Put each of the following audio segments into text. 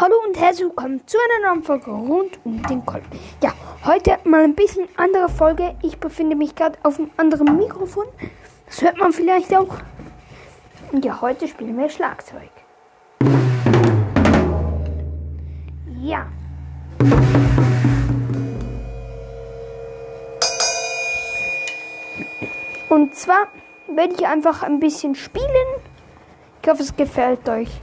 Hallo und herzlich willkommen zu einer neuen Folge rund um den Kolb. Ja, heute mal ein bisschen andere Folge. Ich befinde mich gerade auf einem anderen Mikrofon. Das hört man vielleicht auch. Und ja, heute spielen wir Schlagzeug. Ja. Und zwar werde ich einfach ein bisschen spielen. Ich hoffe, es gefällt euch.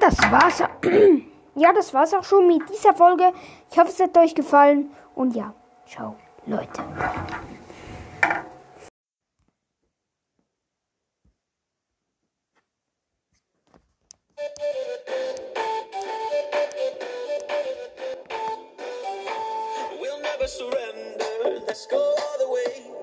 Das war's. Ja, das war's auch schon mit dieser Folge. Ich hoffe, es hat euch gefallen. Und ja, ciao, Leute. We'll never surrender. Let's go all the way.